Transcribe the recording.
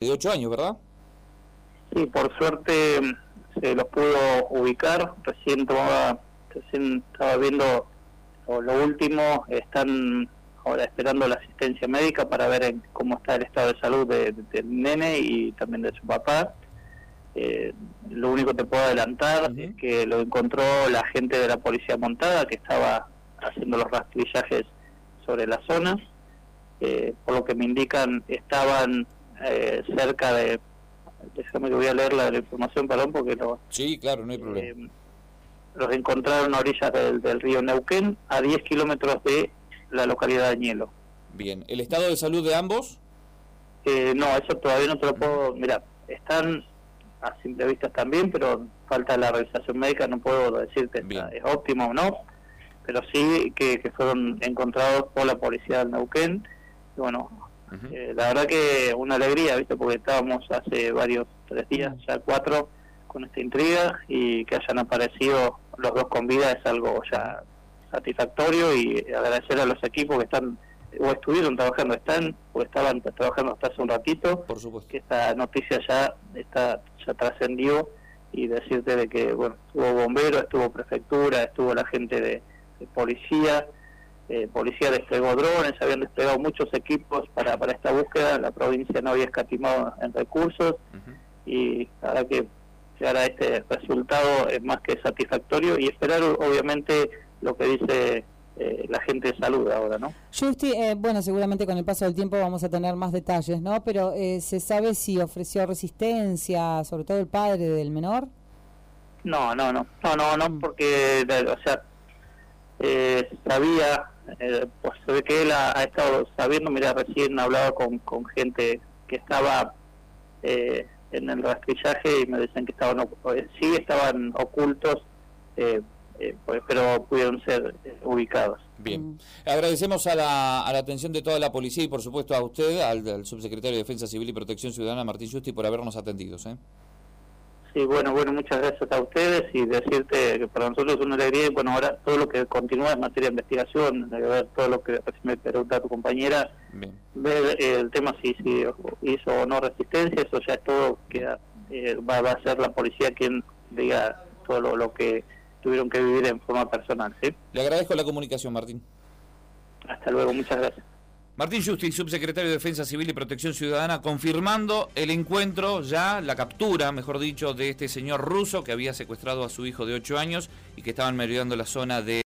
de 8 años, ¿verdad? Sí, por suerte se los pudo ubicar. Recién, recién estaba viendo lo, último. Están ahora esperando la asistencia médica para ver cómo está el estado de salud del nene y también de su papá. Eh, lo único que te puedo adelantar es que lo encontró la gente de la policía montada que estaba haciendo los rastrillajes sobre la zona. Eh, por lo que me indican, estaban eh, cerca de... Déjame que voy a leer la, información, perdón, porque lo... Sí, claro, no hay problema. Eh, los encontraron a orillas del, río Neuquén, a 10 kilómetros de la localidad de Añelo. Bien, ¿el estado de salud de ambos? Eh, no, eso todavía no te lo puedo... Mira, están a simple vista también, pero falta la realización médica, no puedo decirte si es óptimo o no, pero sí que, que fueron encontrados por la policía del Neuquén. Y bueno, eh, la verdad que una alegría, ¿viste? Porque estábamos hace varios, tres días, ya cuatro, con esta intriga y que hayan aparecido los dos con vida es algo ya satisfactorio y agradecer a los equipos que están o estuvieron trabajando, están o estaban trabajando hasta hace un ratito, Por supuesto. que esta noticia ya está ya trascendió y decirte de que bueno estuvo bombero, estuvo prefectura, estuvo la gente de policía, eh, policía desplegó drones, habían desplegado muchos equipos para, para esta búsqueda, la provincia no había escatimado en recursos y ahora que llegar a este resultado es más que satisfactorio y esperar obviamente lo que dice eh, la gente de salud ahora, ¿no? Justi, eh, bueno, seguramente con el paso del tiempo vamos a tener más detalles, ¿no? Pero eh, ¿se sabe si ofreció resistencia, sobre todo el padre del menor? No, no, no, no, no, no, mm. porque, o sea, sabía eh, pues se ve que él ha, estado sabiendo, mira, recién hablaba con, con gente que estaba eh, en el rastrillaje y me decían que estaban, eh, sí estaban ocultos, eh, pues, pero pudieron ser ubicados. Bien, agradecemos a la, a la atención de toda la policía y por supuesto a usted, al, subsecretario de Defensa Civil y Protección Ciudadana, Martín Justi, por habernos atendido. ¿eh? Sí, bueno, bueno, muchas gracias a ustedes y decirte que para nosotros es una alegría y bueno, ahora todo lo que continúa en materia de investigación, de ver todo lo que me pregunta tu compañera, ver el tema si, si hizo o no resistencia, eso ya es todo que eh, va, a ser la policía quien diga todo lo, que tuvieron que vivir en forma personal. ¿sí? Le agradezco la comunicación, Martín. Hasta luego, muchas gracias. Martín Justi, subsecretario de Defensa Civil y Protección Ciudadana, confirmando el encuentro, ya la captura, mejor dicho, de este señor ruso que había secuestrado a su hijo de 8 años y que estaban merodeando la zona de